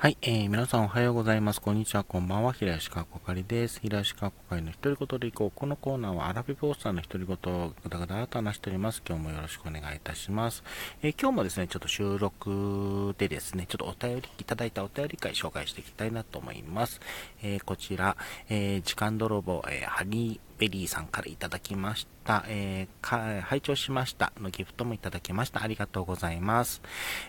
はい、えー、皆さんおはようございます。こんにちは、こんばんは。平石かこかりです。平石かこかりの独り言でいこう。このコーナーはアラビポースターの独り言をぐだぐだと話しております。今日もよろしくお願いいたします。えー、今日もですね、ちょっと収録でですね、ちょっとお便り、いただいたお便り会紹介していきたいなと思います。えー、こちら、え時間泥棒、えハニー、ベリーさんからいただきました。えー、拝聴しましたのギフトもいただきました。ありがとうございます。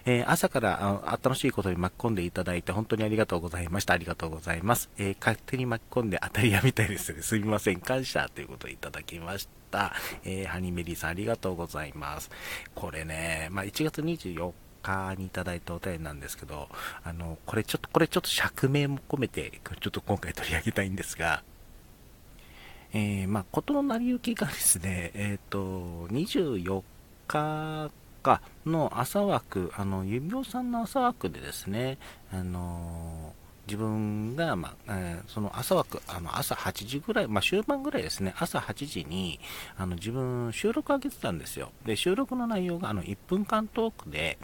えー、朝からあ楽しいことに巻き込んでいただいて本当にありがとうございました。ありがとうございます。えー、勝手に巻き込んで当たり屋みたいですね。すみません。感謝ということをいただきました。えー、ハニーメリーさんありがとうございます。これね、まあ、1月24日にいただいたお便りなんですけど、あの、これちょっと、これちょっと釈明も込めて、ちょっと今回取り上げたいんですが、えー、まあ、事の成り行きがですね、えっ、ー、と、24日かの朝枠、あの、指輪さんの朝枠でですね、あの自分が、まあえー、その朝枠、あの朝8時ぐらい、まあ、終盤ぐらいですね、朝8時にあの自分、収録上げてたんですよ。で、収録の内容があの1分間トークで、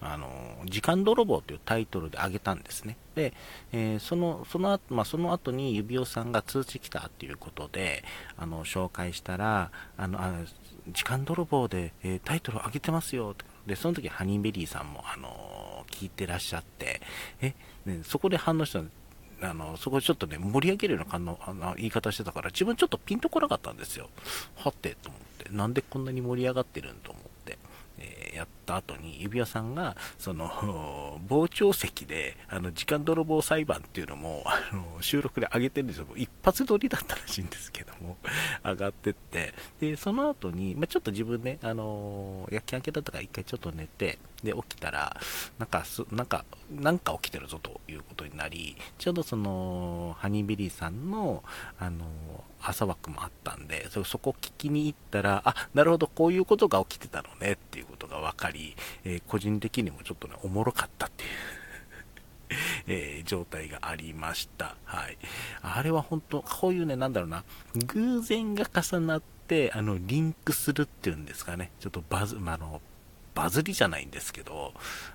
あの時間泥棒というタイトルで上げたんですね。で、えー、そのその後、まあ、その後に指輪さんが通知来たということで、あの紹介したら、あのあ時間泥棒で、えー、タイトルを上げてますよで、その時ハニーベリーさんも、あの聞いてらっしゃって、え、ね、そこで反応したあの、そこちょっとね、盛り上げるような感のあの言い方してたから、自分ちょっとピンとこなかったんですよ。はて、と思って。なんでこんなに盛り上がってるんと思って。えー、やった後に、指輪さんが、その、傍聴席で、あの、時間泥棒裁判っていうのも、あの、収録で上げてるんですよ。一発撮りだったらしいんですけども、上がってって、で、その後に、まあ、ちょっと自分ね、あの、夜勤明けだったから一回ちょっと寝て、で、起きたら、なんか、なんか、なんか起きてるぞということになり、ちょうどその、ハニービリーさんの、あの、朝枠もあったんで、そこ聞きに行ったら、あ、なるほど、こういうことが起きてたのねっていうことが分かり、えー、個人的にもちょっとね、おもろかったっていう えー、状態がありました。はい。あれは本当、こういうね、なんだろうな、偶然が重なって、あの、リンクするっていうんですかね、ちょっとバズ、まあ、の、バズりじゃないんですけど、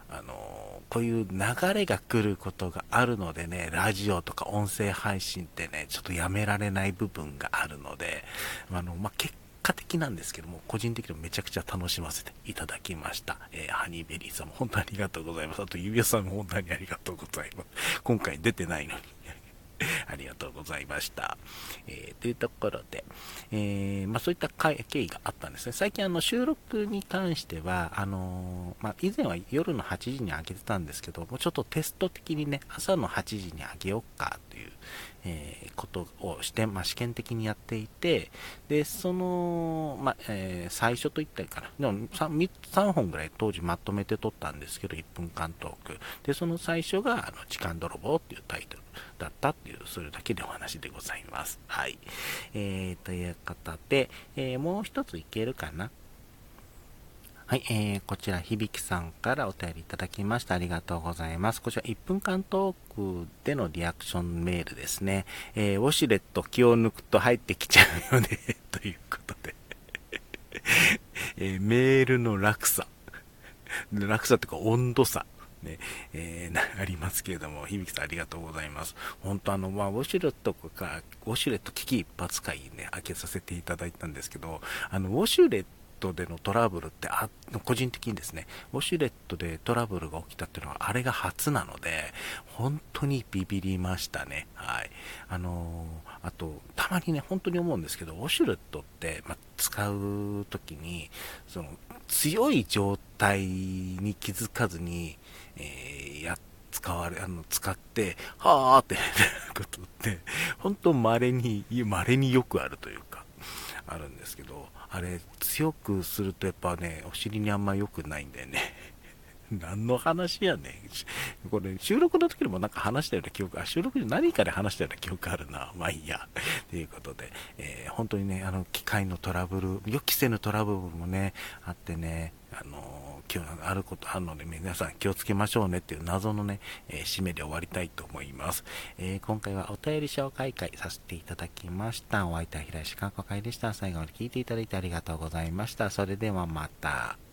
あのこういう流れが来ることがあるのでね、ラジオとか音声配信ってね、ちょっとやめられない部分があるので、あの、まあ、結果的なんですけども、個人的にもめちゃくちゃ楽しませていただきました。えー、ハニーベリーさんも本当にありがとうございます。あと、指輪さんも本当にありがとうございます。今回出てないのに。ありがとうございました。えー、というところで、えー、まあ、そういった経緯があったんですね。最近あの収録に関しては、あのー、まあ、以前は夜の8時に上げてたんですけど、もうちょっとテスト的にね、朝の8時に上げようかという、えことをして、まあ、試験的にやっていて、で、その、まあ、え最初と言ったらいいかな。でも3、3本ぐらい当時まとめて撮ったんですけど、1分間トーク。で、その最初が、あの、時間泥棒っていうタイトル。だったっていう、それだけでお話でございます。はい。えー、ということで、えー、もう一ついけるかなはい、えー、こちら、響さんからお便りいただきました。ありがとうございます。こちら、1分間トークでのリアクションメールですね。えー、ウォシュレット気を抜くと入ってきちゃうよねということで えー、メールの落差。落差っていうか温度差。ね、えー、ありますけれども、響さんありがとうございます。本当あの、まあ、ウォシュレットか、ウォシュレット危機一髪会ね、開けさせていただいたんですけど、あの、ウォシュレットトでのトラブルってあ、個人的にですね、ウォシュレットでトラブルが起きたっていうのは、あれが初なので、本当にビビりましたね。はい。あのー、あと、たまにね、本当に思うんですけど、ウォシュレットって、まあ、使う時に、その、強い状態に気づかずに、えー、や、使われ、あの、使って、はーって ことって、本当稀に、稀によくあるというか、あるんですけど、あれ、強くするとやっぱね、お尻にあんま良くないんだよね。何の話やねん。これ、収録の時にもなんか話したような記憶、あ、収録で何かで話したような記憶あるな。まあいいや。ということで、えー、本当にね、あの、機械のトラブル、予期せぬトラブルもね、あってね、あの今日あることあるので、皆さん気をつけましょうねっていう謎のね、えー、締めで終わりたいと思います。えー、今回はお便り紹介会させていただきました。お相手は平石観光会でした。最後まで聞いていただいてありがとうございました。それではまた。